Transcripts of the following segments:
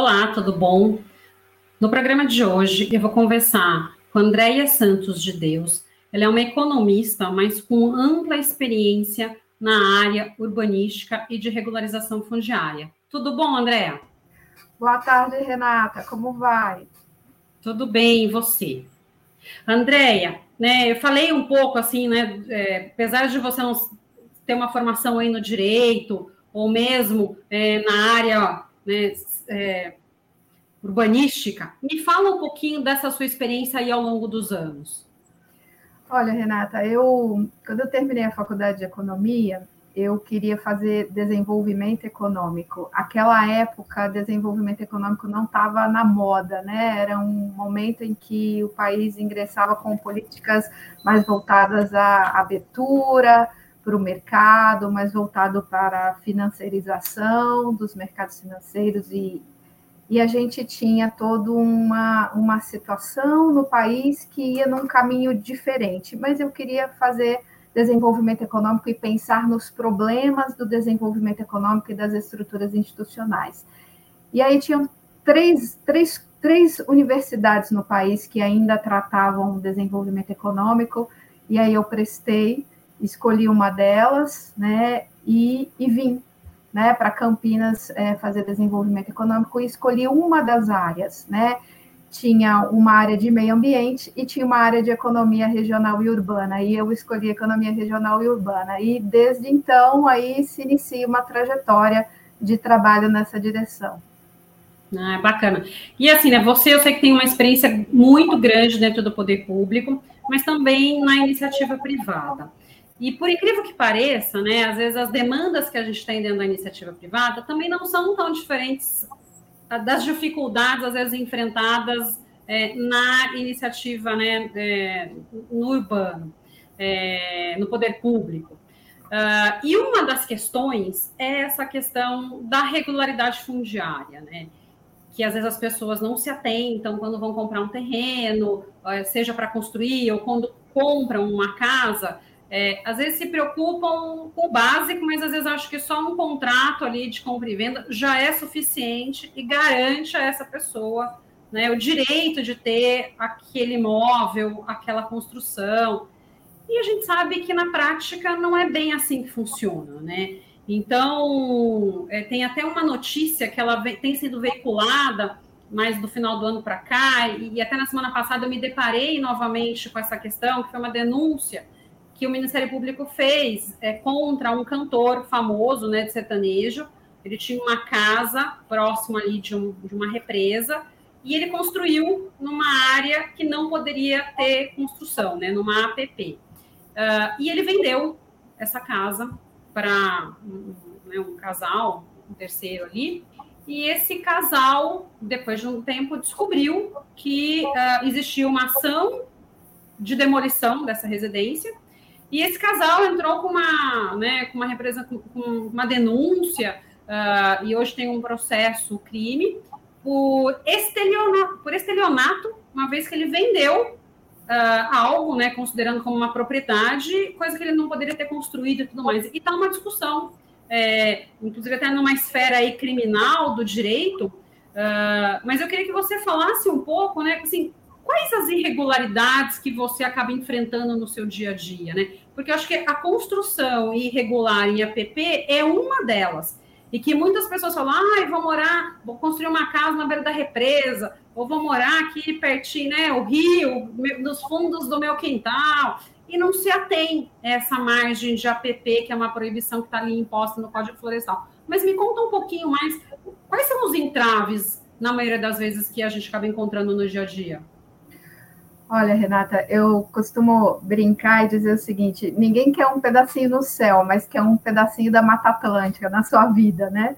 Olá, tudo bom? No programa de hoje eu vou conversar com Andréia Santos de Deus. Ela é uma economista, mas com ampla experiência na área urbanística e de regularização fundiária. Tudo bom, Andréia? Boa tarde, Renata. Como vai? Tudo bem, e você? Andréia, né, eu falei um pouco assim, né, é, apesar de você não ter uma formação aí no direito, ou mesmo é, na área né, é, urbanística. Me fala um pouquinho dessa sua experiência aí ao longo dos anos. Olha, Renata, eu quando eu terminei a faculdade de economia, eu queria fazer desenvolvimento econômico. Aquela época, desenvolvimento econômico não estava na moda, né? Era um momento em que o país ingressava com políticas mais voltadas à abertura para o mercado, mais voltado para a financiarização dos mercados financeiros e, e a gente tinha toda uma, uma situação no país que ia num caminho diferente, mas eu queria fazer desenvolvimento econômico e pensar nos problemas do desenvolvimento econômico e das estruturas institucionais. E aí tinham três, três, três universidades no país que ainda tratavam desenvolvimento econômico, e aí eu prestei, escolhi uma delas, né, e, e vim né, para Campinas é, fazer desenvolvimento econômico e escolhi uma das áreas, né? Tinha uma área de meio ambiente e tinha uma área de economia regional e urbana. E eu escolhi economia regional e urbana. E desde então aí se inicia uma trajetória de trabalho nessa direção. Ah, bacana. E assim, né? Você, eu sei que tem uma experiência muito grande dentro do poder público, mas também na iniciativa privada. E por incrível que pareça, né, às vezes as demandas que a gente tem dentro da iniciativa privada também não são tão diferentes das dificuldades, às vezes, enfrentadas é, na iniciativa né, é, no urbano, é, no poder público. Uh, e uma das questões é essa questão da regularidade fundiária, né? Que às vezes as pessoas não se atentam quando vão comprar um terreno, seja para construir ou quando compram uma casa, é, às vezes se preocupam com o básico, mas às vezes acho que só um contrato ali de compra e venda já é suficiente e garante a essa pessoa né, o direito de ter aquele imóvel, aquela construção. E a gente sabe que na prática não é bem assim que funciona, né? Então, é, tem até uma notícia que ela tem sido veiculada mais do final do ano para cá, e, e até na semana passada eu me deparei novamente com essa questão, que foi uma denúncia que o Ministério Público fez é, contra um cantor famoso, né, de sertanejo. Ele tinha uma casa próxima ali de, um, de uma represa e ele construiu numa área que não poderia ter construção, né, numa APP. Uh, ah, e ele vendeu essa casa para um, né, um casal, um terceiro ali, e esse casal, depois de um tempo, descobriu que uh, existia uma ação de demolição dessa residência e esse casal entrou com uma, né, com uma represa, com uma denúncia, uh, e hoje tem um processo crime por estelionato, por estelionato uma vez que ele vendeu uh, algo, né, considerando como uma propriedade, coisa que ele não poderia ter construído e tudo mais. E está uma discussão, é, inclusive até numa esfera aí criminal do direito, uh, mas eu queria que você falasse um pouco, né, assim, quais as irregularidades que você acaba enfrentando no seu dia a dia, né? Porque eu acho que a construção irregular em APP é uma delas. E que muitas pessoas falam, ah, vou morar, vou construir uma casa na beira da represa, ou vou morar aqui pertinho, né, o rio, nos fundos do meu quintal, e não se atém essa margem de APP, que é uma proibição que está ali imposta no Código Florestal. Mas me conta um pouquinho mais, quais são os entraves, na maioria das vezes, que a gente acaba encontrando no dia a dia? Olha, Renata, eu costumo brincar e dizer o seguinte: ninguém quer um pedacinho no céu, mas quer um pedacinho da Mata Atlântica na sua vida, né?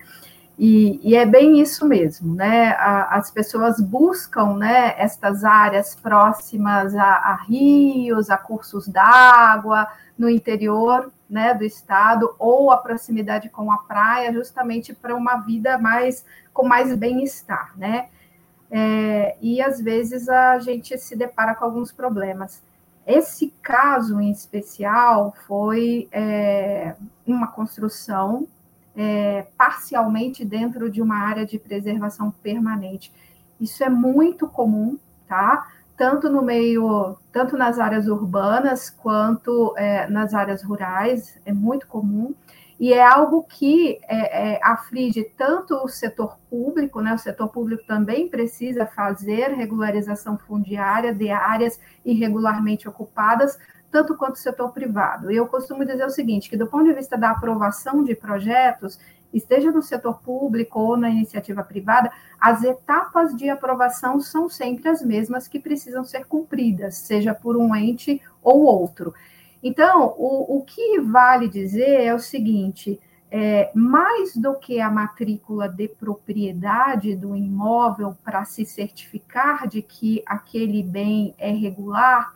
E, e é bem isso mesmo, né? A, as pessoas buscam, né, estas áreas próximas a, a rios, a cursos d'água, no interior, né, do estado, ou a proximidade com a praia, justamente para uma vida mais com mais bem-estar, né? É, e às vezes a gente se depara com alguns problemas. Esse caso em especial foi é, uma construção é, parcialmente dentro de uma área de preservação permanente. Isso é muito comum, tá? Tanto no meio, tanto nas áreas urbanas quanto é, nas áreas rurais, é muito comum e é algo que é, é, aflige tanto o setor público, né? O setor público também precisa fazer regularização fundiária de áreas irregularmente ocupadas, tanto quanto o setor privado. E eu costumo dizer o seguinte, que do ponto de vista da aprovação de projetos, esteja no setor público ou na iniciativa privada, as etapas de aprovação são sempre as mesmas que precisam ser cumpridas, seja por um ente ou outro. Então, o, o que vale dizer é o seguinte: é, mais do que a matrícula de propriedade do imóvel para se certificar de que aquele bem é regular,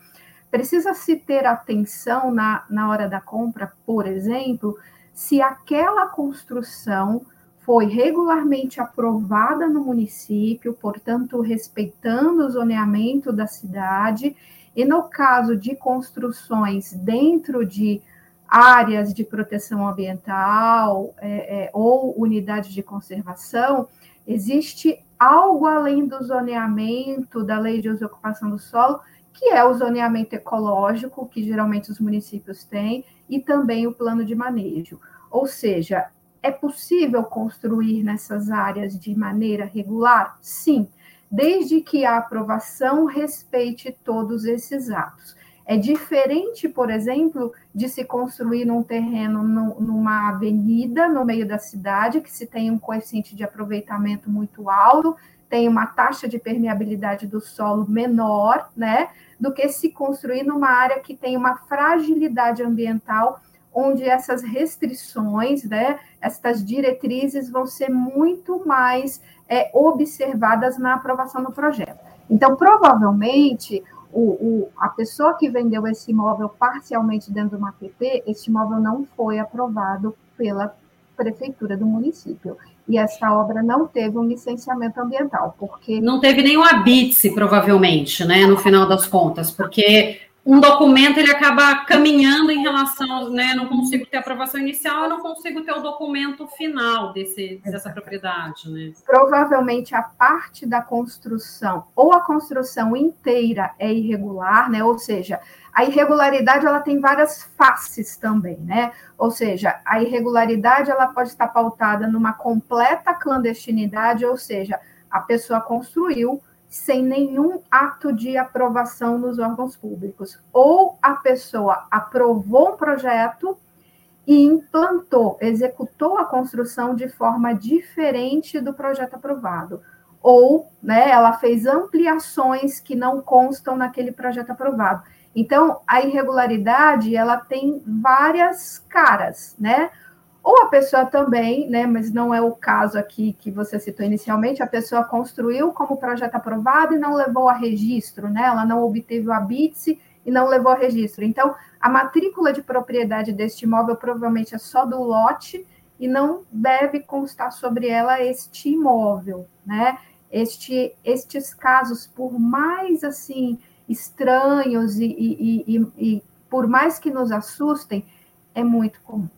precisa se ter atenção na, na hora da compra, por exemplo, se aquela construção foi regularmente aprovada no município, portanto, respeitando o zoneamento da cidade e no caso de construções dentro de áreas de proteção ambiental é, é, ou unidades de conservação, existe algo além do zoneamento da lei de uso e ocupação do solo, que é o zoneamento ecológico, que geralmente os municípios têm, e também o plano de manejo. Ou seja, é possível construir nessas áreas de maneira regular? Sim desde que a aprovação respeite todos esses atos. É diferente, por exemplo, de se construir num terreno, numa avenida no meio da cidade, que se tem um coeficiente de aproveitamento muito alto, tem uma taxa de permeabilidade do solo menor, né, do que se construir numa área que tem uma fragilidade ambiental, onde essas restrições, né, essas diretrizes vão ser muito mais é, observadas na aprovação do projeto. Então, provavelmente, o, o, a pessoa que vendeu esse imóvel parcialmente dentro de uma APP, esse imóvel não foi aprovado pela prefeitura do município. E essa obra não teve um licenciamento ambiental, porque... Não teve nenhum habite, provavelmente, né, no final das contas, porque um documento ele acaba caminhando em relação, né? Não consigo ter aprovação inicial, eu não consigo ter o documento final desse, dessa propriedade, né? Provavelmente a parte da construção ou a construção inteira é irregular, né? Ou seja, a irregularidade ela tem várias faces também, né? Ou seja, a irregularidade ela pode estar pautada numa completa clandestinidade, ou seja, a pessoa construiu sem nenhum ato de aprovação nos órgãos públicos. Ou a pessoa aprovou um projeto e implantou, executou a construção de forma diferente do projeto aprovado. Ou né, ela fez ampliações que não constam naquele projeto aprovado. Então, a irregularidade ela tem várias caras, né? Ou a pessoa também, né, mas não é o caso aqui que você citou inicialmente, a pessoa construiu como projeto aprovado e não levou a registro, né? Ela não obteve o habite e não levou a registro. Então, a matrícula de propriedade deste imóvel provavelmente é só do lote e não deve constar sobre ela este imóvel, né? Este, estes casos, por mais assim estranhos e, e, e, e por mais que nos assustem, é muito comum.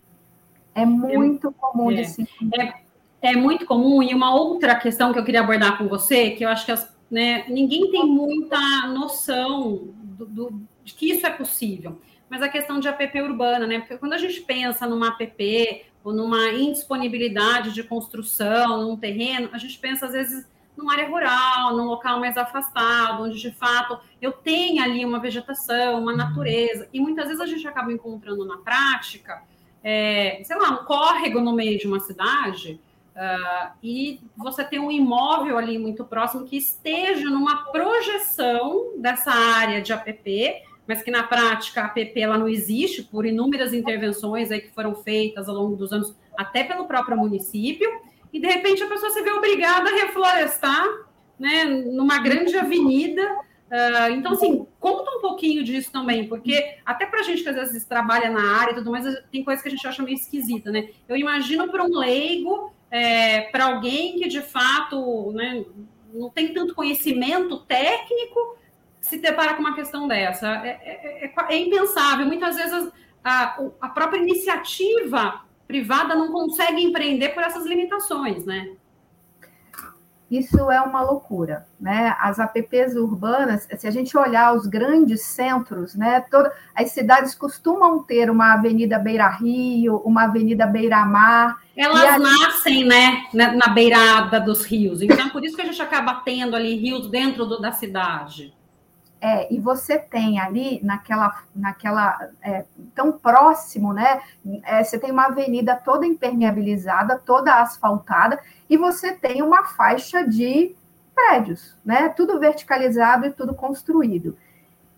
É muito comum é, de se. É, é muito comum, e uma outra questão que eu queria abordar com você, que eu acho que as, né, ninguém tem muita noção do, do, de que isso é possível, mas a questão de APP urbana, né? Porque quando a gente pensa numa APP ou numa indisponibilidade de construção num terreno, a gente pensa às vezes numa área rural, num local mais afastado, onde de fato eu tenho ali uma vegetação, uma natureza, e muitas vezes a gente acaba encontrando na prática é, sei lá, um córrego no meio de uma cidade, uh, e você tem um imóvel ali muito próximo que esteja numa projeção dessa área de APP, mas que na prática a APP ela não existe por inúmeras intervenções aí que foram feitas ao longo dos anos, até pelo próprio município, e de repente a pessoa se vê obrigada a reflorestar né, numa grande avenida Uh, então, assim, conta um pouquinho disso também, porque até para a gente que às vezes trabalha na área e tudo mais, tem coisa que a gente acha meio esquisita, né? Eu imagino para um leigo, é, para alguém que de fato né, não tem tanto conhecimento técnico, se deparar com uma questão dessa. É, é, é, é impensável. Muitas vezes a, a própria iniciativa privada não consegue empreender por essas limitações, né? Isso é uma loucura, né? As APPs urbanas, se a gente olhar os grandes centros, né? Todas as cidades costumam ter uma avenida beira-rio, uma avenida beira-mar. Elas nascem, né, na beirada dos rios. Então, por isso que a gente acaba tendo ali rios dentro do, da cidade. É, e você tem ali naquela, naquela é, tão próximo, né? É, você tem uma avenida toda impermeabilizada, toda asfaltada, e você tem uma faixa de prédios, né? Tudo verticalizado e tudo construído.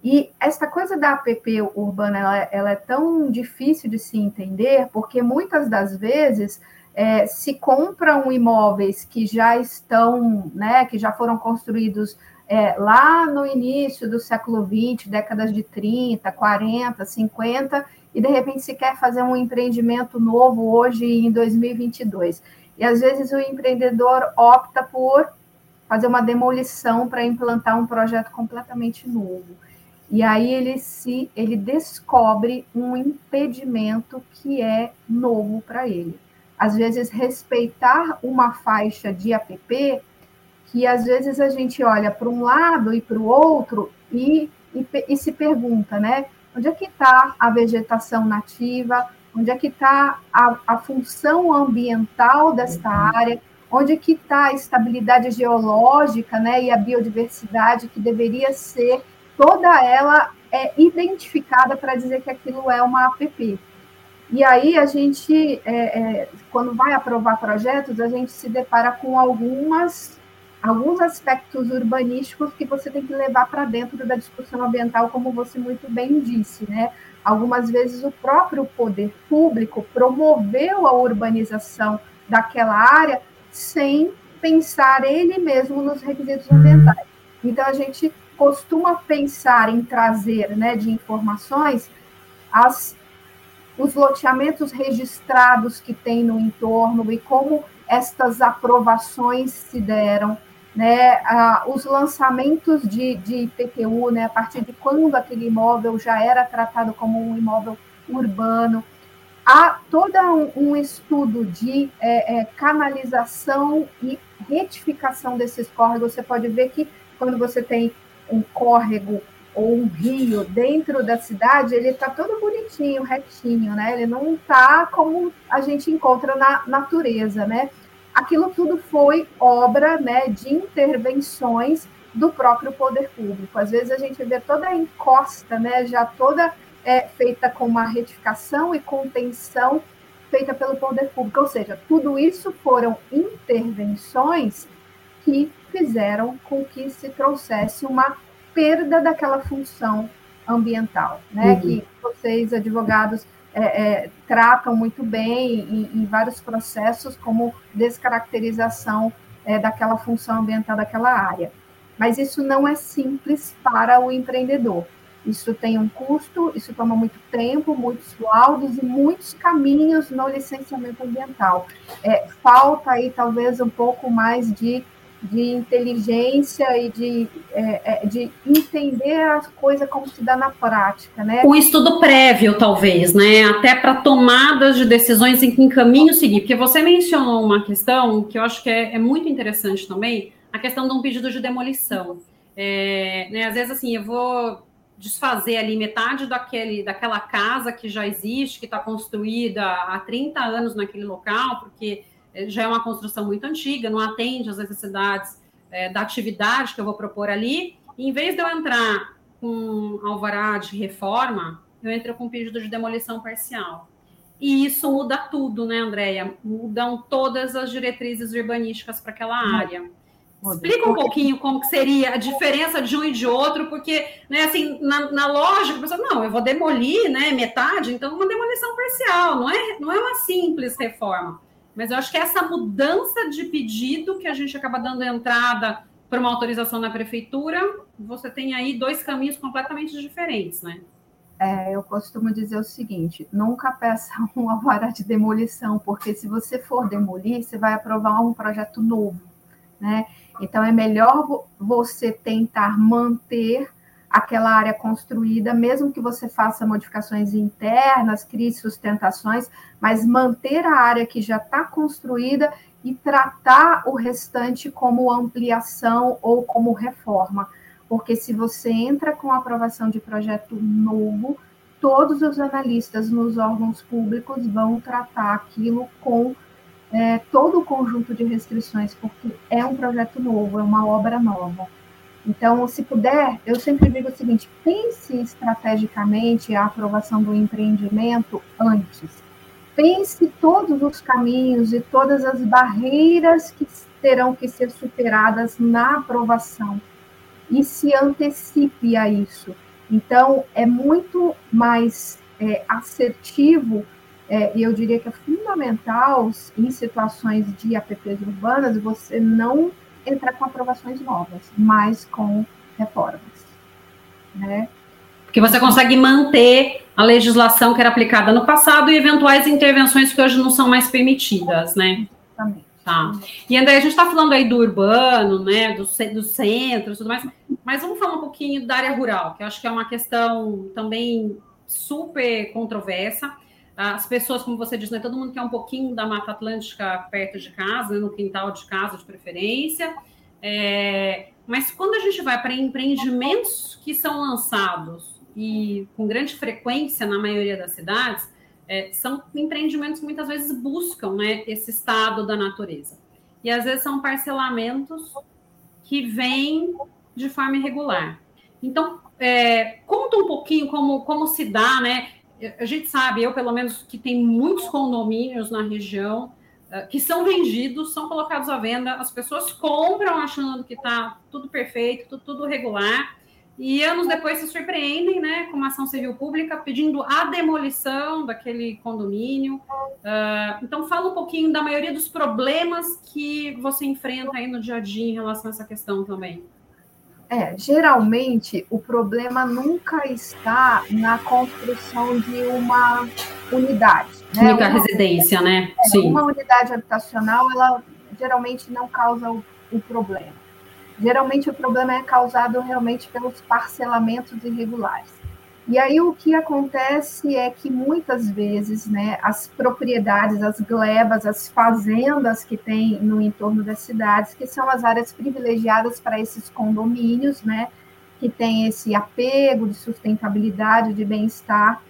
E essa coisa da APP urbana, ela, ela é tão difícil de se entender, porque muitas das vezes é, se compram imóveis que já estão, né, que já foram construídos é, lá no início do século XX, décadas de 30, 40, 50, e de repente se quer fazer um empreendimento novo hoje em 2022. E às vezes o empreendedor opta por fazer uma demolição para implantar um projeto completamente novo. E aí ele se ele descobre um impedimento que é novo para ele. Às vezes respeitar uma faixa de APP que às vezes a gente olha para um lado e para o outro e, e, e, se pergunta, né? Onde é que está a vegetação nativa? Onde é que está a, a, função ambiental desta uhum. área? Onde é que está a estabilidade geológica né, e a biodiversidade que deveria ser toda ela é identificada para dizer que aquilo é uma APP. E aí a gente, é, é, quando vai aprovar projetos, a gente se depara com algumas alguns aspectos urbanísticos que você tem que levar para dentro da discussão ambiental, como você muito bem disse, né? Algumas vezes o próprio poder público promoveu a urbanização daquela área sem pensar ele mesmo nos requisitos ambientais. Então a gente costuma pensar em trazer, né, de informações as os loteamentos registrados que tem no entorno e como estas aprovações se deram, né, ah, os lançamentos de, de IPTU, né, a partir de quando aquele imóvel já era tratado como um imóvel urbano, há todo um, um estudo de é, é, canalização e retificação desses córregos. Você pode ver que quando você tem um córrego ou um rio dentro da cidade, ele está todo bonitinho, retinho, né? Ele não está como a gente encontra na natureza, né? Aquilo tudo foi obra né, de intervenções do próprio poder público. Às vezes a gente vê toda a encosta, né, já toda é, feita com uma retificação e contenção feita pelo poder público. Ou seja, tudo isso foram intervenções que fizeram com que se trouxesse uma perda daquela função ambiental, né? Uhum. Que vocês, advogados, é, é, tratam muito bem em, em, vários processos como descaracterização é, daquela função ambiental daquela área. Mas isso não é simples para o empreendedor. Isso tem um custo, isso toma muito tempo, muitos laudos e muitos caminhos no licenciamento ambiental. É, falta aí talvez um pouco mais de de inteligência e de, é, é, de entender a coisa como se dá na prática, né? Um estudo prévio, talvez, né? Até para tomadas de decisões em que caminho seguir. Porque você mencionou uma questão que eu acho que é, é muito interessante também, a questão de um pedido de demolição. É, né, às vezes, assim, eu vou desfazer ali metade daquele, daquela casa que já existe, que está construída há 30 anos naquele local, porque já é uma construção muito antiga, não atende às necessidades é, da atividade que eu vou propor ali. E, em vez de eu entrar com alvará de reforma, eu entro com pedido de demolição parcial. E isso muda tudo, né, Andréia? Mudam todas as diretrizes urbanísticas para aquela área. Explica um pouquinho como que seria a diferença de um e de outro, porque, né, assim, na, na lógica, a pessoa, não, eu vou demolir, né, metade, então uma demolição parcial, não é, não é uma simples reforma. Mas eu acho que essa mudança de pedido que a gente acaba dando entrada para uma autorização na prefeitura, você tem aí dois caminhos completamente diferentes, né? É, eu costumo dizer o seguinte: nunca peça uma vara de demolição, porque se você for demolir, você vai aprovar um projeto novo, né? Então é melhor você tentar manter aquela área construída, mesmo que você faça modificações internas, crie sustentações, mas manter a área que já está construída e tratar o restante como ampliação ou como reforma. Porque se você entra com aprovação de projeto novo, todos os analistas nos órgãos públicos vão tratar aquilo com é, todo o conjunto de restrições, porque é um projeto novo, é uma obra nova. Então, se puder, eu sempre digo o seguinte: pense estrategicamente a aprovação do empreendimento antes. Pense todos os caminhos e todas as barreiras que terão que ser superadas na aprovação e se antecipe a isso. Então, é muito mais é, assertivo é, e eu diria que é fundamental em situações de APPs urbanas você não entrar com aprovações novas, mas com reformas, né? Porque você consegue manter a legislação que era aplicada no passado e eventuais intervenções que hoje não são mais permitidas, né? Exatamente. Tá. E André, a gente está falando aí do urbano, né, do, do centro e tudo mais, mas vamos falar um pouquinho da área rural, que eu acho que é uma questão também super controversa. As pessoas, como você disse, né, todo mundo quer um pouquinho da Mata Atlântica perto de casa, no quintal de casa de preferência. É, mas quando a gente vai para empreendimentos que são lançados e com grande frequência na maioria das cidades, é, são empreendimentos que muitas vezes buscam né, esse estado da natureza. E às vezes são parcelamentos que vêm de forma irregular. Então, é, conta um pouquinho como, como se dá, né? A gente sabe, eu pelo menos, que tem muitos condomínios na região uh, que são vendidos, são colocados à venda, as pessoas compram achando que está tudo perfeito, tudo, tudo, regular, e anos depois se surpreendem né, com uma ação civil pública pedindo a demolição daquele condomínio. Uh, então, fala um pouquinho da maioria dos problemas que você enfrenta aí no dia a dia em relação a essa questão também. É, geralmente o problema nunca está na construção de uma unidade. Né? Única uma, residência, né? É, Sim. Uma unidade habitacional, ela geralmente não causa o, o problema. Geralmente o problema é causado realmente pelos parcelamentos irregulares. E aí o que acontece é que muitas vezes, né, as propriedades, as glebas, as fazendas que tem no entorno das cidades, que são as áreas privilegiadas para esses condomínios, né, que tem esse apego de sustentabilidade, de bem-estar,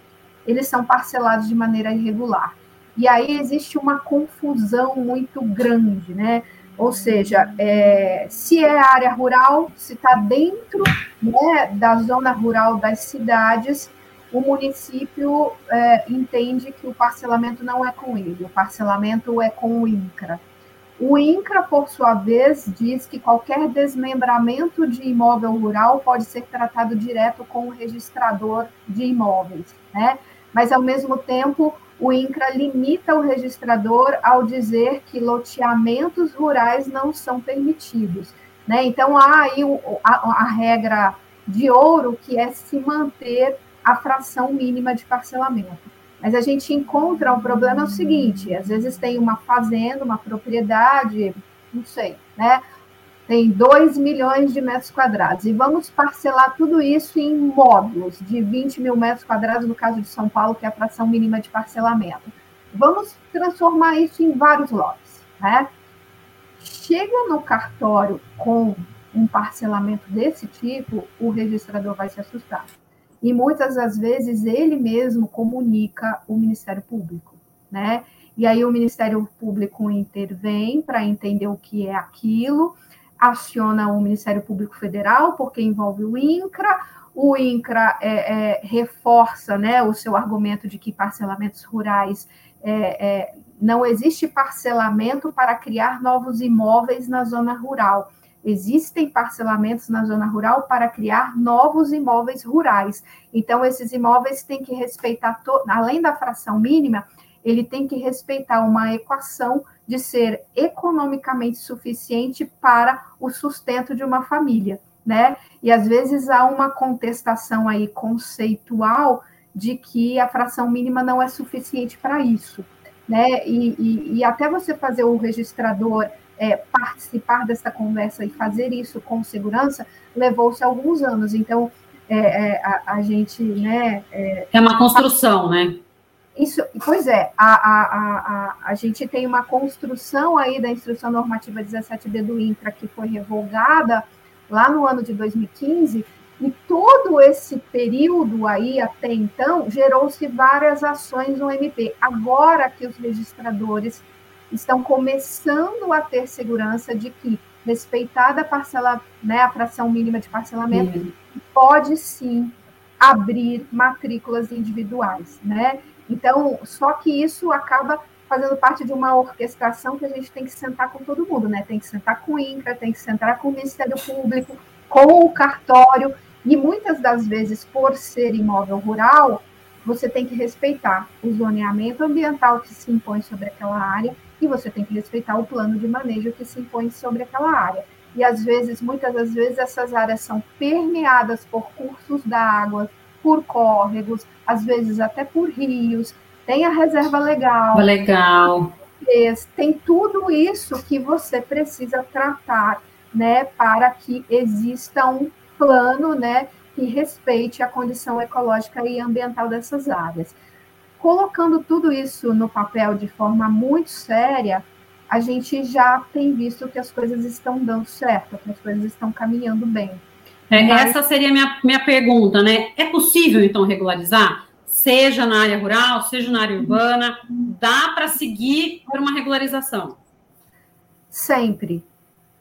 eles são parcelados de maneira irregular. E aí existe uma confusão muito grande, né? Ou seja, é, se é área rural, se está dentro né, da zona rural das cidades, o município é, entende que o parcelamento não é com ele, o parcelamento é com o INCRA. O INCRA, por sua vez, diz que qualquer desmembramento de imóvel rural pode ser tratado direto com o registrador de imóveis, né? Mas, ao mesmo tempo, o INCRA limita o registrador ao dizer que loteamentos rurais não são permitidos. Né? Então, há aí a, a regra de ouro, que é se manter a fração mínima de parcelamento. Mas a gente encontra um problema é o seguinte: às vezes tem uma fazenda, uma propriedade, não sei, né? Tem 2 milhões de metros quadrados. E vamos parcelar tudo isso em módulos de 20 mil metros quadrados, no caso de São Paulo, que é a fração mínima de parcelamento. Vamos transformar isso em vários lotes. Né? Chega no cartório com um parcelamento desse tipo, o registrador vai se assustar. E muitas das vezes ele mesmo comunica o Ministério Público, né? E aí o Ministério Público intervém para entender o que é aquilo, aciona o Ministério Público Federal, porque envolve o INCRA, o INCRA é, é, reforça né, o seu argumento de que parcelamentos rurais é, é, não existe parcelamento para criar novos imóveis na zona rural. Existem parcelamentos na zona rural para criar novos imóveis rurais. Então, esses imóveis têm que respeitar, além da fração mínima, ele tem que respeitar uma equação de ser economicamente suficiente para o sustento de uma família, né? E às vezes há uma contestação aí conceitual de que a fração mínima não é suficiente para isso, né? E, e, e, até você fazer o registrador é, participar dessa conversa e fazer isso com segurança levou-se alguns anos. Então, é, é, a, a, gente, né? É, é uma construção, né? Isso, pois é, a, a, a, a, gente tem uma construção aí da Instrução Normativa 17D do INCRA, que foi revogada lá no ano de 2015, e todo esse período aí, até então, gerou-se várias ações no MP. Agora que os registradores estão começando a ter segurança de que, respeitada a parcela, né, a fração mínima de parcelamento, uhum. pode sim abrir matrículas individuais, né? Então, só que isso acaba fazendo parte de uma orquestração que a gente tem que sentar com todo mundo, né? Tem que sentar com o INCRA, tem que sentar com o Ministério Público, com o cartório, e muitas das vezes, por ser imóvel rural, você tem que respeitar o zoneamento ambiental que se impõe sobre aquela área e você tem que respeitar o plano de manejo que se impõe sobre aquela área. E às vezes, muitas das vezes, essas áreas são permeadas por cursos d'água, por córregos, às vezes até por rios, tem a reserva legal. Legal. Tem tudo isso que você precisa tratar, né, para que exista um plano, né, que respeite a condição ecológica e ambiental dessas áreas. Colocando tudo isso no papel de forma muito séria, a gente já tem visto que as coisas estão dando certo, que as coisas estão caminhando bem. É. Essa seria a minha, minha pergunta, né? É possível, então, regularizar? Seja na área rural, seja na área urbana, dá para seguir por uma regularização? Sempre,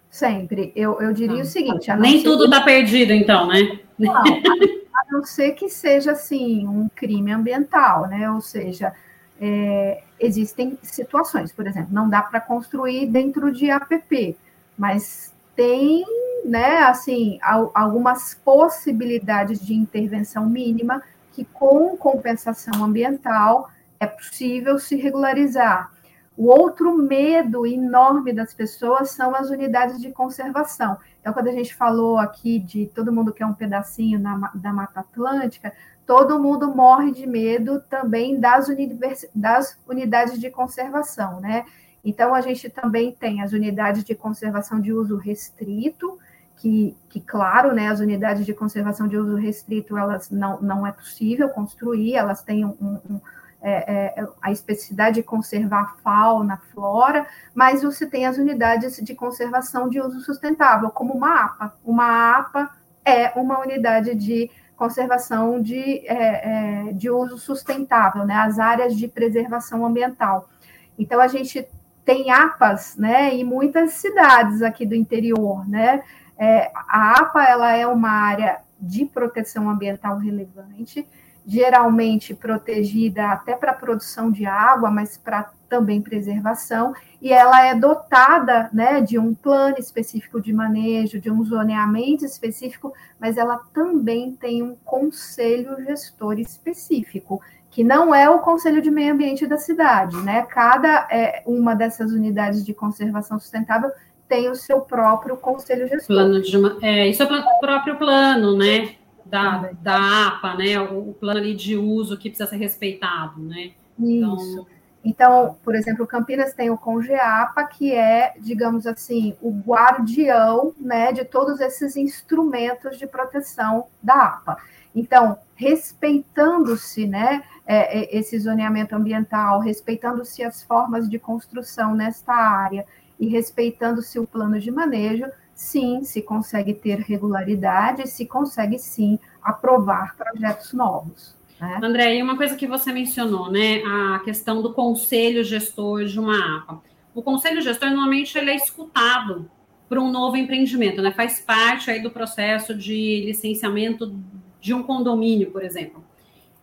sempre. Eu, eu diria ah, o seguinte: nem tudo está perdido, então, né? Não, a não ser que seja assim um crime ambiental, né? Ou seja, é, existem situações, por exemplo, não dá para construir dentro de APP, mas tem, né, assim, algumas possibilidades de intervenção mínima que com compensação ambiental é possível se regularizar. O outro medo enorme das pessoas são as unidades de conservação. Então, quando a gente falou aqui de todo mundo quer um pedacinho na, da Mata Atlântica, todo mundo morre de medo também das, univers, das unidades de conservação, né? Então, a gente também tem as unidades de conservação de uso restrito, que, que, claro, né, as unidades de conservação de uso restrito, elas não, não é possível construir, elas têm um, um, é, é, a especificidade de conservar a fauna, a flora, mas você tem as unidades de conservação de uso sustentável, como uma APA. Uma APA é uma unidade de conservação de, é, é, de uso sustentável, né, as áreas de preservação ambiental. Então, a gente tem APAs, né, em muitas cidades aqui do interior, né, é, a APA, ela é uma área de proteção ambiental relevante, geralmente protegida até para produção de água, mas para também preservação, e ela é dotada né, de um plano específico de manejo, de um zoneamento específico, mas ela também tem um conselho gestor específico, que não é o conselho de meio ambiente da cidade, né? Cada é, uma dessas unidades de conservação sustentável tem o seu próprio conselho gestor. Plano de uma, é, isso é o próprio plano, né? da, da APA, né? O, o, plano ali de uso que precisa ser respeitado, né? Isso. Então, então, por exemplo, Campinas tem o CONGEAPA, que é, digamos assim, o guardião né, de todos esses instrumentos de proteção da APA. Então, respeitando-se né, é, é, esse zoneamento ambiental, respeitando-se as formas de construção nesta área e respeitando-se o plano de manejo, sim, se consegue ter regularidade, se consegue sim aprovar projetos novos. Né? André, e uma coisa que você mencionou, né, a questão do conselho gestor de uma APA. O conselho gestor normalmente ele é escutado para um novo empreendimento, né? Faz parte aí do processo de licenciamento de um condomínio, por exemplo.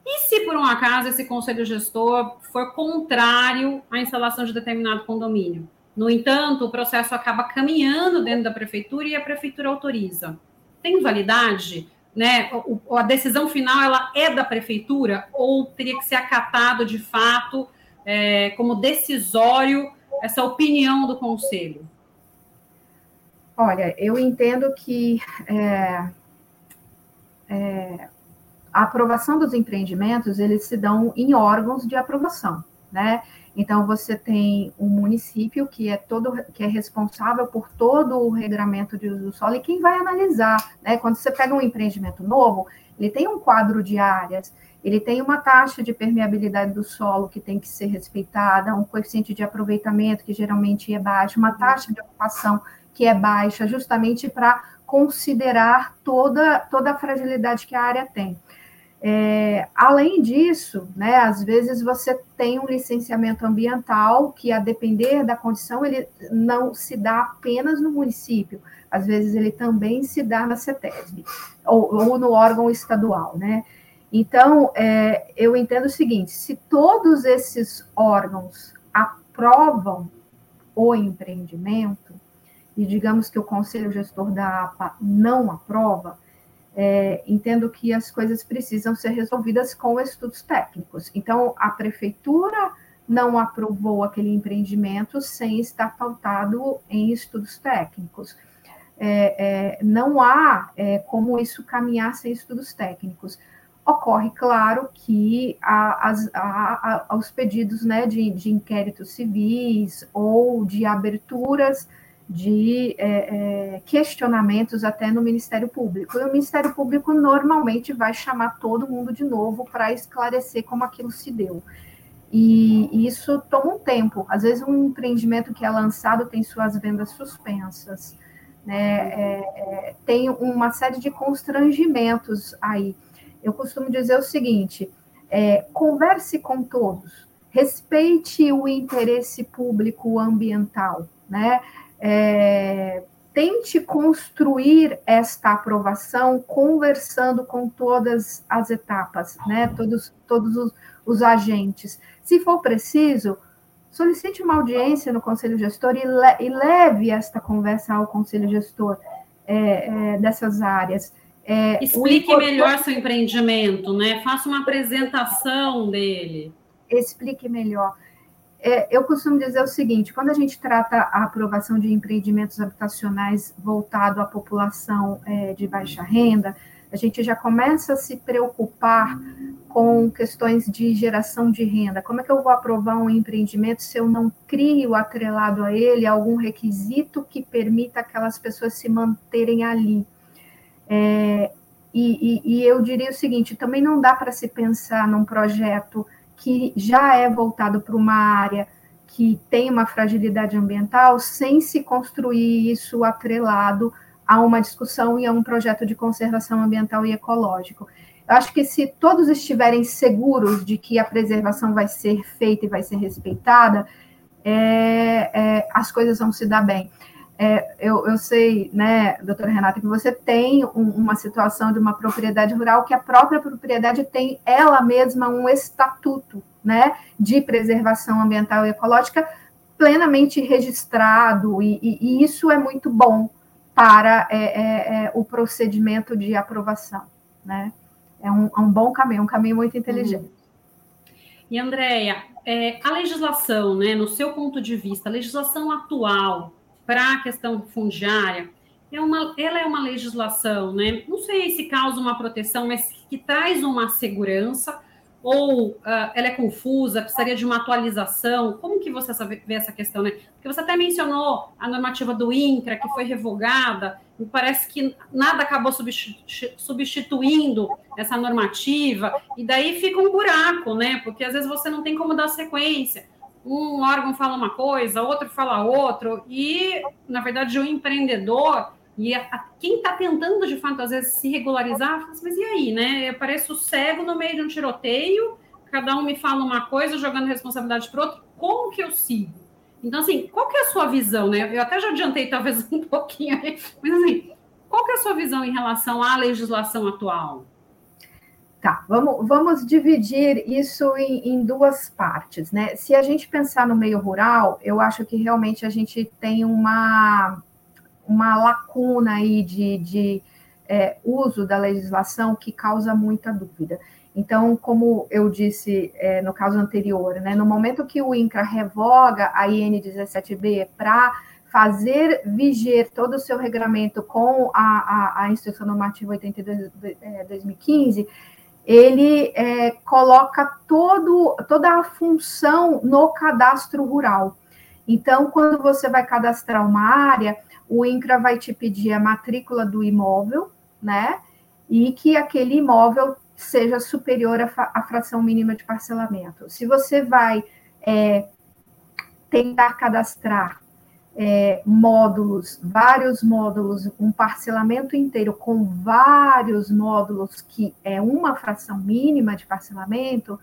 E se por um acaso esse conselho gestor for contrário à instalação de determinado condomínio? No entanto, o processo acaba caminhando dentro da prefeitura e a prefeitura autoriza. Tem validade? Né? O, a decisão final ela é da prefeitura ou teria que ser acatado de fato é, como decisório essa opinião do conselho? Olha, eu entendo que é, é, a aprovação dos empreendimentos eles se dão em órgãos de aprovação né? Então você tem um município que é todo que é responsável por todo o regramento de uso do solo e quem vai analisar, né? Quando você pega um empreendimento novo, ele tem um quadro de áreas, ele tem uma taxa de permeabilidade do solo que tem que ser respeitada, um coeficiente de aproveitamento que geralmente é baixo, uma taxa de ocupação que é baixa, justamente para considerar toda, toda a fragilidade que a área tem. É, além disso, né, às vezes você tem um licenciamento ambiental que, a depender da condição, ele não se dá apenas no município, às vezes ele também se dá na CETESB, ou, ou no órgão estadual, né? Então, é, eu entendo o seguinte: se todos esses órgãos aprovam o empreendimento, e digamos que o conselho gestor da APA não aprova, é, entendo que as coisas precisam ser resolvidas com estudos técnicos. Então, a prefeitura não aprovou aquele empreendimento sem estar pautado em estudos técnicos. É, é, não há é, como isso caminhar sem estudos técnicos. Ocorre, claro, que há, há os pedidos né, de, de inquéritos civis ou de aberturas de é, é, questionamentos até no Ministério Público. E o Ministério Público normalmente vai chamar todo mundo de novo para esclarecer como aquilo se deu. E, e isso toma um tempo. Às vezes, um empreendimento que é lançado tem suas vendas suspensas, né? É, é tem uma série de constrangimentos aí. Eu costumo dizer o seguinte: é, converse com todos, respeite o interesse público ambiental, né? É, tente construir esta aprovação conversando com todas as etapas, né? Todos, todos os, os agentes. Se for preciso, solicite uma audiência no conselho gestor e, le, e leve esta conversa ao conselho gestor é, é, dessas áreas. É, Explique importante... melhor seu empreendimento, né? Faça uma apresentação dele. Explique melhor é, eu costumo dizer o seguinte: quando a gente trata a aprovação de empreendimentos habitacionais voltado à população é, de baixa renda, a gente já começa a se preocupar com questões de geração de renda. Como é que eu vou aprovar um empreendimento se eu não crio atrelado a ele algum requisito que permita aquelas pessoas se manterem ali? É, e, e, e eu diria o seguinte: também não dá para se pensar num projeto que já é voltado para uma área que tem uma fragilidade ambiental, sem se construir isso atrelado a uma discussão e a um projeto de conservação ambiental e ecológico. Eu acho que se todos estiverem seguros de que a preservação vai ser feita e vai ser respeitada, é, é, as coisas vão se dar bem. É, eu, eu, sei, né, doutora Renata, que você tem um, uma situação de uma propriedade rural que a própria propriedade tem ela mesma um estatuto, né, de preservação ambiental e ecológica plenamente registrado, e, e, e isso é muito bom para é, é, é o procedimento de aprovação, né? É um, é um, bom caminho, um caminho muito inteligente. Uhum. E, Andréia, é, a legislação, né, no seu ponto de vista, a legislação atual, para a questão fundiária, é uma, ela é uma legislação, né? Não sei se causa uma proteção, mas que traz uma segurança, ou uh, ela é confusa, precisaria de uma atualização? Como que você vê essa questão, né? Porque você até mencionou a normativa do INCRA, que foi revogada, e parece que nada acabou substituindo essa normativa, e daí fica um buraco, né? Porque às vezes você não tem como dar sequência um órgão fala uma coisa, outro fala outro, e, na verdade, o empreendedor e a, a, quem está tentando, de fato, às vezes se regularizar, fala assim, mas e aí, né? Eu pareço cego no meio de um tiroteio, cada um me fala uma coisa, jogando responsabilidade para outro, como que eu sigo? Então, assim, qual que é a sua visão, né? Eu até já adiantei, talvez, um pouquinho mas assim, qual que é a sua visão em relação à legislação atual? Tá, vamos, vamos dividir isso em, em, duas partes, né? Se a gente pensar no meio rural, eu acho que realmente a gente tem uma, uma lacuna aí de, de é, uso da legislação que causa muita dúvida. Então, como eu disse é, no caso anterior, né, no momento que o INCRA revoga a IN 17B para fazer viger todo o seu regramento com a, a, a Instrução Normativa 82 de 2015, ele é, coloca todo, toda a função no cadastro rural. Então, quando você vai cadastrar uma área, o INCRA vai te pedir a matrícula do imóvel, né? E que aquele imóvel seja superior à, fração mínima de parcelamento. Se você vai é, tentar cadastrar é, módulos, vários módulos, um parcelamento inteiro com vários módulos, que é uma fração mínima de parcelamento,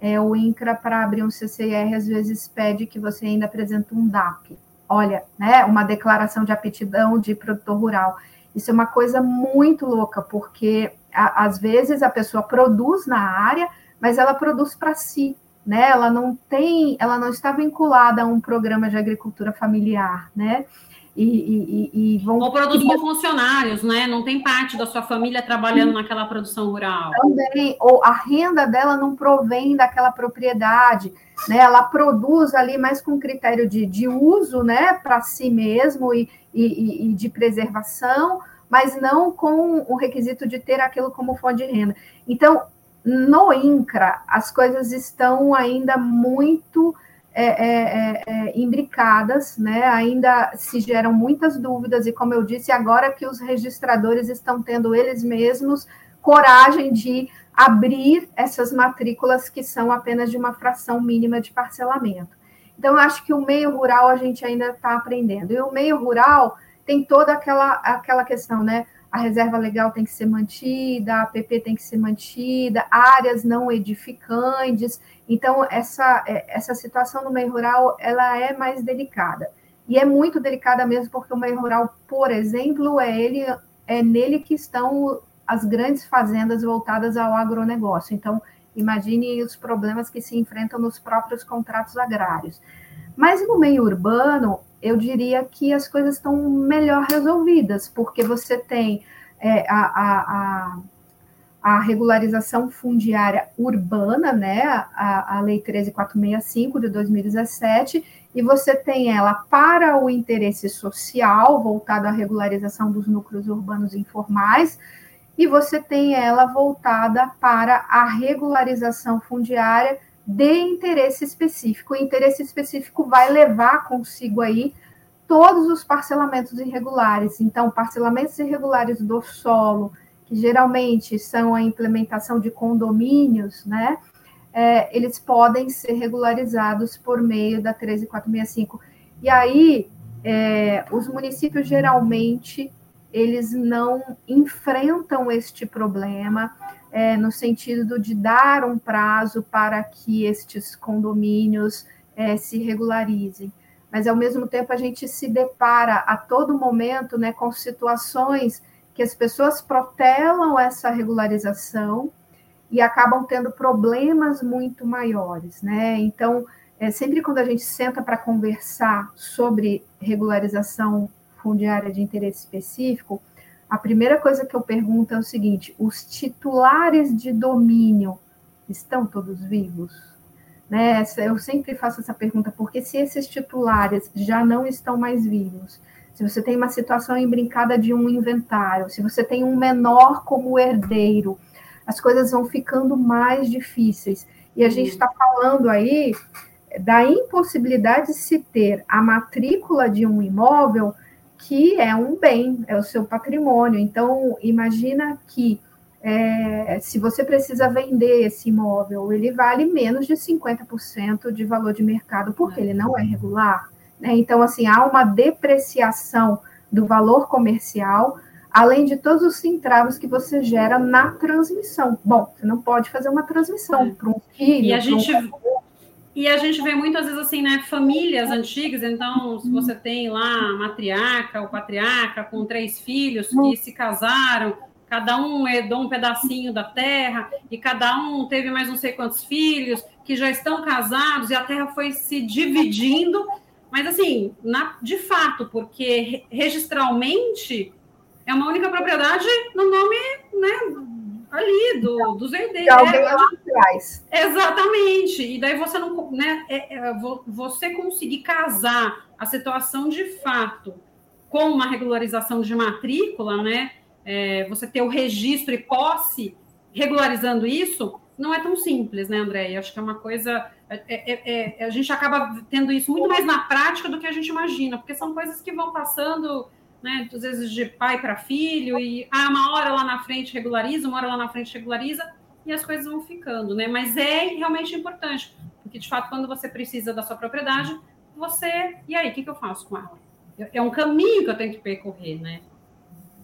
é, o INCRA, para abrir um CCR, às vezes pede que você ainda apresente um DAP. Olha, né, uma declaração de aptidão de produtor rural. Isso é uma coisa muito louca, porque a, às vezes a pessoa produz na área, mas ela produz para si, né? Ela não tem, ela não está vinculada a um programa de agricultura familiar, né? E, e, e vão. Ou produz com funcionários, né? Não tem parte da sua família trabalhando Sim. naquela produção rural. Também, ou a renda dela não provém daquela propriedade, né? Ela produz ali mais com critério de, de uso, né, para si mesmo e, e, e de preservação, mas não com o requisito de ter aquilo como fonte de renda. Então, no INCRA, as coisas estão ainda muito é, é, é, é, imbricadas, né? ainda se geram muitas dúvidas, e como eu disse, agora que os registradores estão tendo eles mesmos coragem de abrir essas matrículas que são apenas de uma fração mínima de parcelamento. Então, eu acho que o meio rural a gente ainda está aprendendo. E o meio rural tem toda aquela, aquela questão, né? A reserva legal tem que ser mantida, a APP tem que ser mantida, áreas não edificantes. Então, essa, é, essa situação no meio rural, ela é mais delicada. E é muito delicada mesmo, porque o meio rural, por exemplo, é, ele, é nele que estão as grandes fazendas voltadas ao agronegócio. Então, imagine os problemas que se enfrentam nos próprios contratos agrários. Mas no meio urbano, eu diria que as coisas estão melhor resolvidas, porque você tem é, a, a, a, regularização fundiária urbana, né, a, a Lei 13465 de 2017, e você tem ela para o interesse social, voltado à regularização dos núcleos urbanos informais, e você tem ela voltada para a regularização fundiária de interesse específico. O interesse específico vai levar consigo aí todos os parcelamentos irregulares. Então, parcelamentos irregulares do solo, que geralmente são a implementação de condomínios, né? É, eles podem ser regularizados por meio da 13465. E aí, é, os municípios geralmente eles não enfrentam este problema, é, no sentido de dar um prazo para que estes condomínios é, se regularizem. Mas, ao mesmo tempo, a gente se depara a todo momento né, com situações que as pessoas protelam essa regularização e acabam tendo problemas muito maiores. Né? Então, é, sempre quando a gente senta para conversar sobre regularização fundiária de interesse específico, a primeira coisa que eu pergunto é o seguinte: os titulares de domínio estão todos vivos? Né? Eu sempre faço essa pergunta, porque se esses titulares já não estão mais vivos, se você tem uma situação embrincada de um inventário, se você tem um menor como herdeiro, as coisas vão ficando mais difíceis. E a gente está falando aí da impossibilidade de se ter a matrícula de um imóvel que é um bem, é o seu patrimônio. Então, imagina que é, se você precisa vender esse imóvel, ele vale menos de 50% de valor de mercado, porque ele não é regular. Né? Então, assim, há uma depreciação do valor comercial, além de todos os centavos que você gera na transmissão. Bom, você não pode fazer uma transmissão é. para um filho. E a gente. Um e a gente vê muitas vezes assim, né, famílias antigas, então, se você tem lá matriarca ou patriarca com três filhos que se casaram, cada um herdou um pedacinho da terra, e cada um teve mais não sei quantos filhos, que já estão casados, e a terra foi se dividindo, mas assim, na, de fato, porque registralmente é uma única propriedade no nome né, ali, do, dos herdeiros. alguém lá atrás. Exatamente. E daí você não, né, é, é, você conseguir casar a situação de fato com uma regularização de matrícula, né? É, você ter o registro e posse regularizando isso, não é tão simples, né, André? Acho que é uma coisa. É, é, é, a gente acaba tendo isso muito mais na prática do que a gente imagina, porque são coisas que vão passando, né, às vezes de pai para filho, e ah, uma hora lá na frente regulariza, uma hora lá na frente regulariza, e as coisas vão ficando, né? Mas é realmente importante, porque de fato, quando você precisa da sua propriedade, você. E aí, o que, que eu faço com ela? É um caminho que eu tenho que percorrer, né?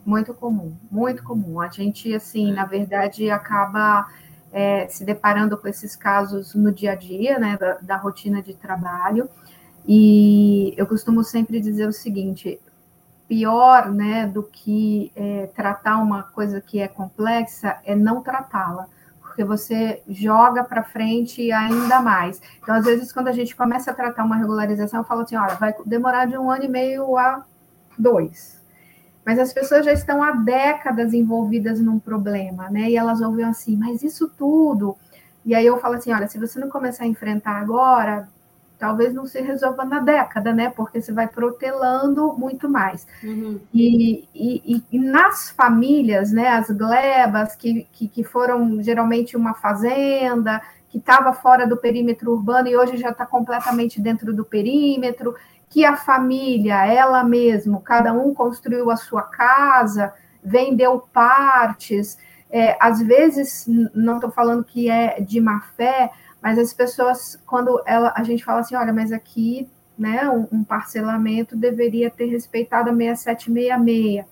Muito comum, muito comum. A gente, assim, na verdade, acaba é, se deparando com esses casos no dia a dia, né, da, da rotina de trabalho. E eu costumo sempre dizer o seguinte: pior, né, do que é, tratar uma coisa que é complexa é não tratá-la, porque você joga para frente ainda mais. Então, às vezes, quando a gente começa a tratar uma regularização, eu falo assim: olha, vai demorar de um ano e meio a dois mas as pessoas já estão há décadas envolvidas num problema, né? E elas ouvem assim, mas isso tudo. E aí eu falo assim: olha, se você não começar a enfrentar agora, talvez não se resolva na década, né? Porque você vai protelando muito mais. Uhum. E, e, e, nas famílias, né? As glebas, que, que, que foram geralmente uma fazenda, que estava fora do perímetro urbano e hoje já está completamente dentro do perímetro, que a família, ela mesma, cada um construiu a sua casa, vendeu partes. É, às vezes, não estou falando que é de má fé, mas as pessoas, quando ela, a gente fala assim, olha, mas aqui né, um, um parcelamento deveria ter respeitado a 6766.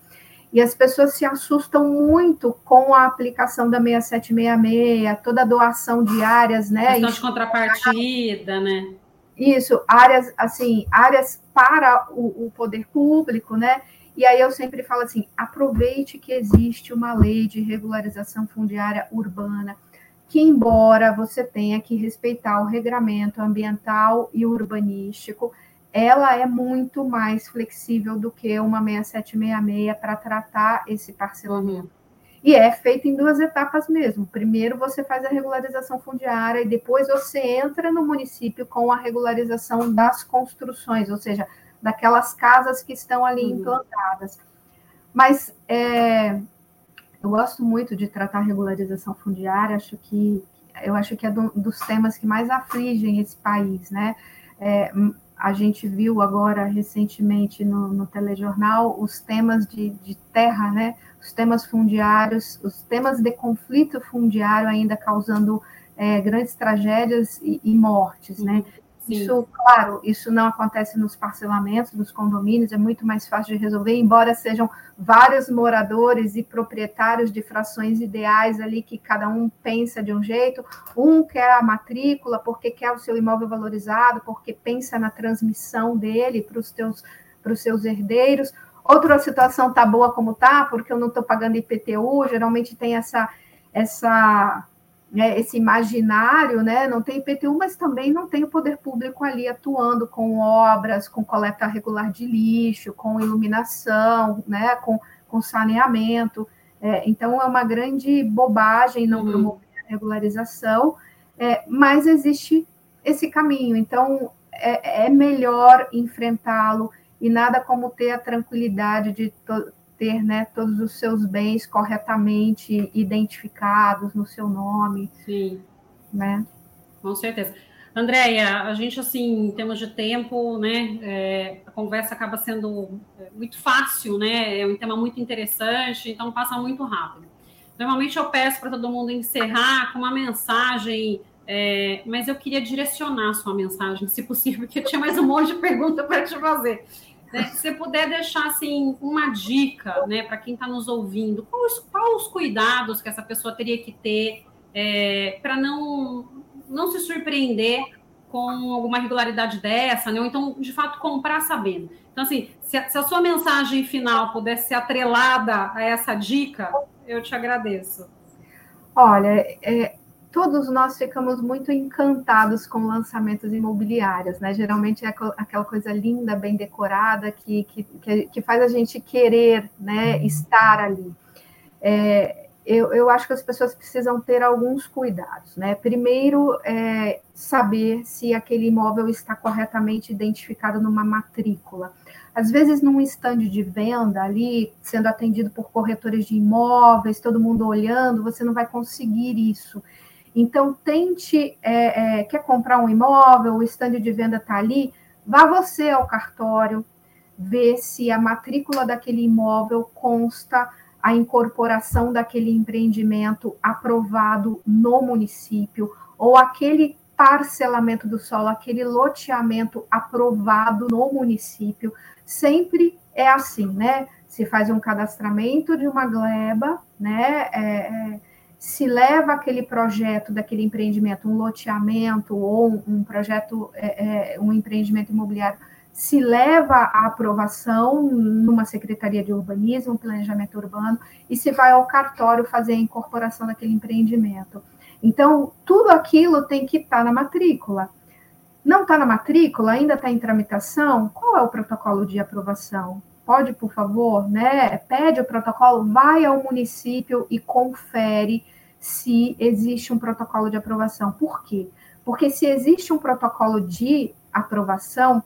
E as pessoas se assustam muito com a aplicação da 6766, toda a doação de áreas, né? Questão de contrapartida, né? Isso, áreas assim, áreas para o, o, poder público, né? E aí eu sempre falo assim: aproveite que existe uma lei de regularização fundiária urbana, que embora você tenha que respeitar o regramento ambiental e urbanístico, ela é muito mais flexível do que uma 6766 para tratar esse parcelamento. Uhum. E é feito em duas etapas mesmo. Primeiro você faz a regularização fundiária e depois você entra no município com a regularização das construções, ou seja, daquelas casas que estão ali uhum. implantadas. Mas é, eu gosto muito de tratar regularização fundiária, acho que eu acho que é do, dos temas que mais afligem esse país, né? É, a gente viu agora recentemente no, no telejornal os temas de, de terra, né? os temas fundiários, os temas de conflito fundiário ainda causando é, grandes tragédias e, e mortes, né? Sim. Isso, claro, isso não acontece nos parcelamentos, nos condomínios, é muito mais fácil de resolver, embora sejam vários moradores e proprietários de frações ideais ali que cada um pensa de um jeito, um quer a matrícula porque quer o seu imóvel valorizado, porque pensa na transmissão dele para os teus para os seus herdeiros, Outra situação tá boa como tá, porque eu não estou pagando IPTU, geralmente tem essa, essa né, esse imaginário, né? Não tem IPTU, mas também não tem o poder público ali atuando com obras, com coleta regular de lixo, com iluminação, né? Com, com saneamento. É, então é uma grande bobagem não uhum. promover a regularização, é, mas existe esse caminho. Então é, é melhor enfrentá-lo e nada como ter a tranquilidade de ter né, todos os seus bens corretamente identificados no seu nome. Sim. Né? Com certeza. Andréia, a gente, assim, em termos de tempo, né, é, a conversa acaba sendo é, muito fácil, né, é um tema muito interessante, então passa muito rápido. Normalmente eu peço para todo mundo encerrar com uma mensagem, é, mas eu queria direcionar a sua mensagem, se possível, porque eu tinha mais um monte de perguntas para te fazer. Né? Se você puder deixar assim uma dica, né, para quem está nos ouvindo, quais, quais os cuidados que essa pessoa teria que ter é, para não não se surpreender com alguma regularidade dessa, né? Ou então, de fato, comprar sabendo. Então, assim, se a, se a sua mensagem final pudesse ser atrelada a essa dica, eu te agradeço. Olha, é, todos nós ficamos muito encantados com lançamentos imobiliários, né? Geralmente é aquela coisa linda, bem decorada, que, que, que faz a gente querer né, uhum. estar ali. É, eu, eu acho que as pessoas precisam ter alguns cuidados, né? Primeiro, é, saber se aquele imóvel está corretamente identificado numa matrícula. Às vezes, num estande de venda ali, sendo atendido por corretores de imóveis, todo mundo olhando, você não vai conseguir isso. Então, tente, é, é, quer comprar um imóvel, o estande de venda está ali, vá você ao cartório, ver se a matrícula daquele imóvel consta a incorporação daquele empreendimento aprovado no município, ou aquele parcelamento do solo, aquele loteamento aprovado no município. Sempre é assim, né? Se faz um cadastramento de uma gleba, né? É, é, se leva aquele projeto daquele empreendimento, um loteamento ou um, projeto, é, é, um empreendimento imobiliário, se leva à aprovação numa secretaria de urbanismo, planejamento urbano, e se vai ao cartório fazer a incorporação daquele empreendimento. Então, tudo aquilo tem que estar tá na matrícula. Não está na matrícula, ainda está em tramitação? Qual é o protocolo de aprovação? Pode, por favor, né? Pede o protocolo, vai ao município e confere se existe um protocolo de aprovação. Por quê? Porque se existe um protocolo de aprovação,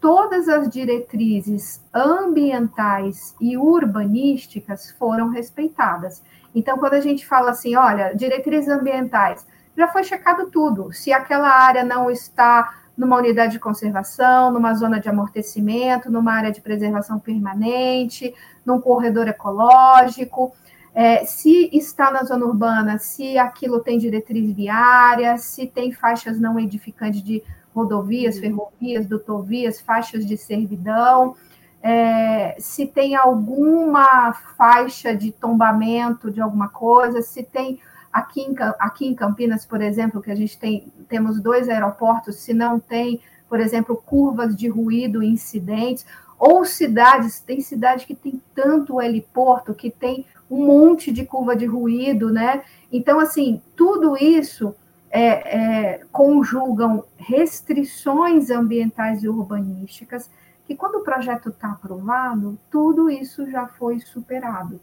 todas as diretrizes ambientais e urbanísticas foram respeitadas. Então, quando a gente fala assim, olha, diretrizes ambientais, já foi checado tudo. Se aquela área não está numa unidade de conservação, numa zona de amortecimento, numa área de preservação permanente, num corredor ecológico, é, se está na zona urbana, se aquilo tem diretriz viária, se tem faixas não edificantes de rodovias, uhum. ferrovias, dutovias, faixas de servidão, é, se tem alguma faixa de tombamento de alguma coisa, se tem aqui em, aqui em Campinas, por exemplo, que a gente tem temos dois aeroportos, se não tem, por exemplo, curvas de ruído incidentes, ou cidades, tem cidade que tem tanto heliporto que tem um monte de curva de ruído, né? Então, assim, tudo isso é, é, conjugam restrições ambientais e urbanísticas que quando o projeto está aprovado, tudo isso já foi superado.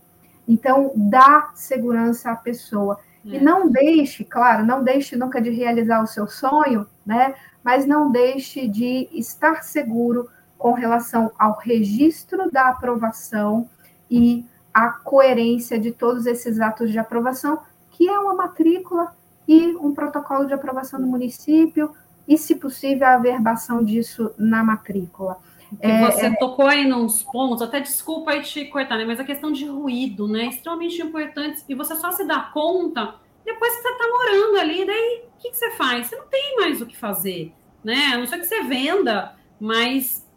Então, dá segurança à pessoa. É. E não deixe, claro, não deixe nunca de realizar o seu sonho, né? Mas não deixe de estar seguro com relação ao registro da aprovação e a coerência de todos esses atos de aprovação, que é uma matrícula e um protocolo de aprovação do município, e, se possível, a averbação disso na matrícula. É, você é... tocou aí nos pontos, até desculpa aí te cortar, né? Mas a questão de ruído, né? Extremamente importante, e você só se dá conta depois que você está morando ali, daí o que, que, você faz? Você não tem mais o que fazer, né? A não ser que você venda, mas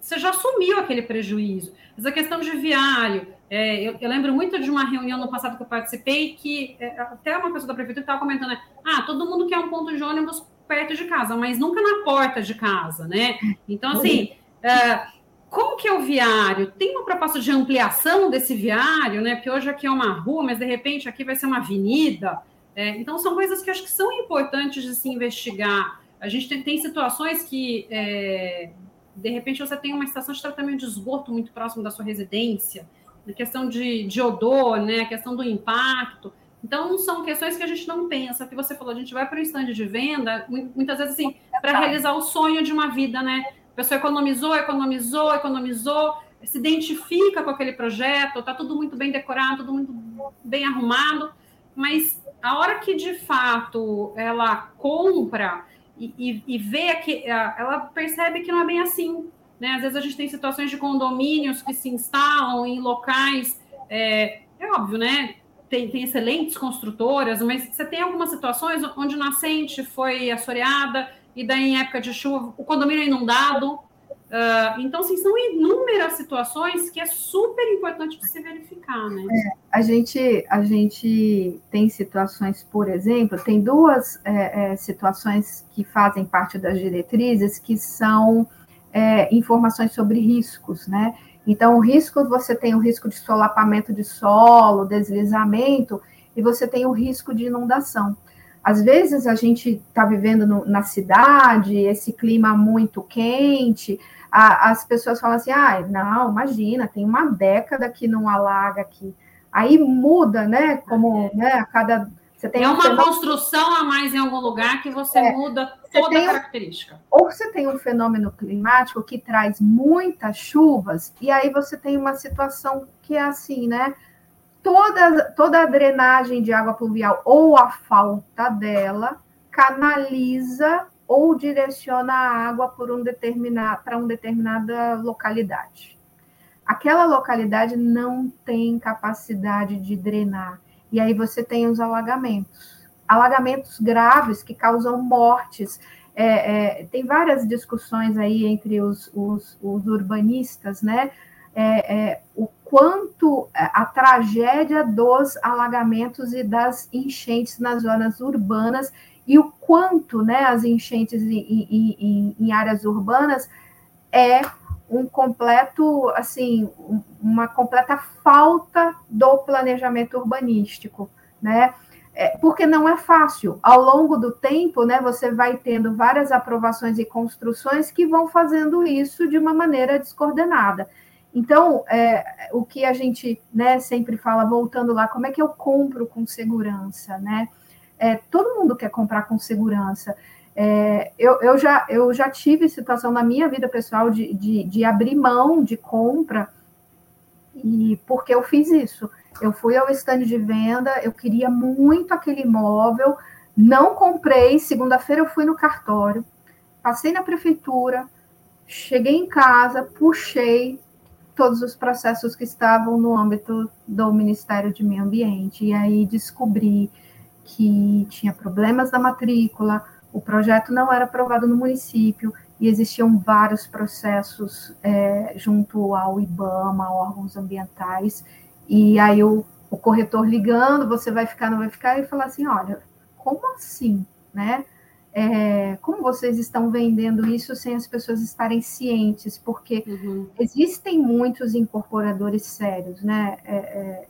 você já assumiu aquele prejuízo. Mas a questão de viário, é, eu, eu, lembro muito de uma reunião no passado que eu participei, que é, até uma pessoa da prefeitura estava comentando, né? Ah, todo mundo quer um ponto de ônibus perto de casa, mas nunca na porta de casa, né? Então, assim, é, como que é o viário? Tem uma proposta de ampliação desse viário, né? Porque hoje aqui é uma rua, mas de repente aqui vai ser uma avenida. É, então, são coisas que acho que são importantes de se investigar. A gente tem, tem situações que, é, de repente, você tem uma estação de tratamento de esgoto muito próximo da sua residência, a questão de, de odor, né? A questão do impacto. Então, são questões que a gente não pensa. Que você falou, a gente vai para o stand de venda, muitas vezes, assim, para realizar o sonho de uma vida, né? A pessoa economizou, economizou, economizou, se identifica com aquele projeto, está tudo muito bem decorado, tudo muito bem arrumado, mas a hora que de fato ela compra e, e, e vê que ela percebe que não é bem assim. Né? Às vezes a gente tem situações de condomínios que se instalam em locais, é, é óbvio, né? Tem, tem, excelentes construtoras, mas você tem algumas situações onde o nascente foi assoreada, e daí em época de chuva o condomínio é inundado. Uh, então, assim, são inúmeras situações que é super importante de se verificar, né? É, a, gente, a gente tem situações, por exemplo, tem duas é, é, situações que fazem parte das diretrizes que são é, informações sobre riscos, né? Então, o risco, você tem o risco de solapamento de solo, deslizamento, e você tem o risco de inundação. Às vezes a gente está vivendo no, na cidade, esse clima muito quente, a, as pessoas falam assim: ah, não, imagina, tem uma década que não alaga aqui. Aí muda, né? Como é. né, a cada é uma fenômeno... construção a mais em algum lugar que você é, muda toda você a característica. Ou você tem um fenômeno climático que traz muitas chuvas, e aí você tem uma situação que é assim, né? Toda, toda a drenagem de água pluvial ou a falta dela canaliza ou direciona a água por um para uma determinada localidade. Aquela localidade não tem capacidade de drenar e aí você tem os alagamentos, alagamentos graves que causam mortes. É, é, tem várias discussões aí entre os, os, os urbanistas, né? É, é o quanto a tragédia dos alagamentos e das enchentes nas zonas urbanas e o quanto né, as enchentes em, em, em, em áreas urbanas é um completo, assim, uma completa falta do planejamento urbanístico, né? É, porque não é fácil. Ao longo do tempo, né, você vai tendo várias aprovações e construções que vão fazendo isso de uma maneira descoordenada. Então, é, o que a gente né, sempre fala, voltando lá, como é que eu compro com segurança, né? É, todo mundo quer comprar com segurança. É, eu, eu, já, eu já tive situação na minha vida pessoal de, de, de, abrir mão de compra, e porque eu fiz isso. Eu fui ao stand de venda, eu queria muito aquele imóvel, não comprei. Segunda-feira eu fui no cartório, passei na prefeitura, cheguei em casa, puxei todos os processos que estavam no âmbito do Ministério de Meio Ambiente, e aí descobri que tinha problemas da matrícula o projeto não era aprovado no município e existiam vários processos é, junto ao IBAMA, órgãos ambientais, e aí o, o corretor ligando, você vai ficar, não vai ficar, e falar assim, olha, como assim, né? É, como vocês estão vendendo isso sem as pessoas estarem cientes? Porque uhum. existem muitos incorporadores sérios, né, é, é,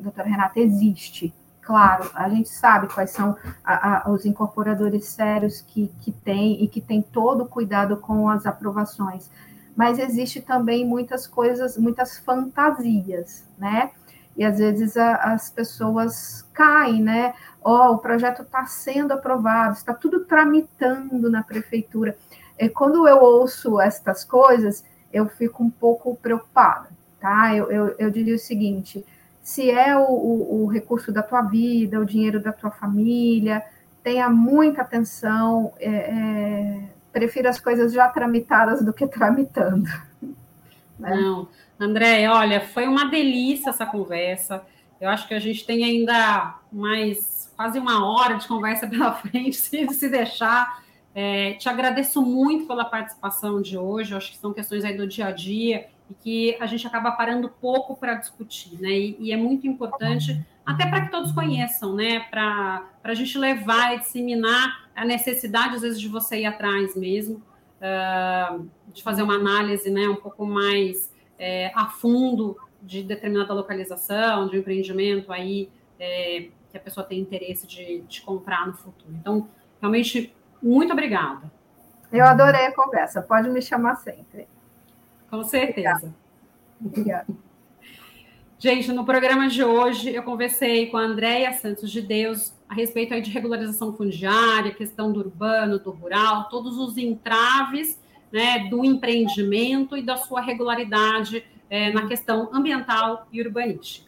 doutora Renata? Existe. Claro, a gente sabe quais são a, a, os incorporadores sérios que, que tem e que tem todo o cuidado com as aprovações, mas existe também muitas coisas, muitas fantasias, né? E às vezes a, as pessoas caem, né? Ó, oh, o projeto está sendo aprovado, está tudo tramitando na prefeitura. E quando eu ouço estas coisas, eu fico um pouco preocupada, tá? Eu, eu, eu diria o seguinte: se é o, o, o, recurso da tua vida, o dinheiro da tua família, tenha muita atenção, é, é, prefira as coisas já tramitadas do que tramitando. Né? Não, André, olha, foi uma delícia essa conversa. Eu acho que a gente tem ainda mais quase uma hora de conversa pela frente, se, se deixar. É, te agradeço muito pela participação de hoje. Eu acho que são questões aí do dia a dia e que a gente acaba parando pouco para discutir, né? E, e, é muito importante, até para que todos conheçam, né? Para a gente levar e disseminar a necessidade, às vezes, de você ir atrás mesmo, uh, de fazer uma análise, né? Um pouco mais é, a fundo de determinada localização, de um empreendimento aí é, que a pessoa tem interesse de, de comprar no futuro. Então, realmente, muito obrigada. Eu adorei a conversa. Pode me chamar sempre. Com certeza. Obrigada. Gente, no programa de hoje eu conversei com a Andréia Santos de Deus a respeito aí de regularização fundiária, questão do urbano, do rural, todos os entraves né, do empreendimento e da sua regularidade é, na questão ambiental e urbanística.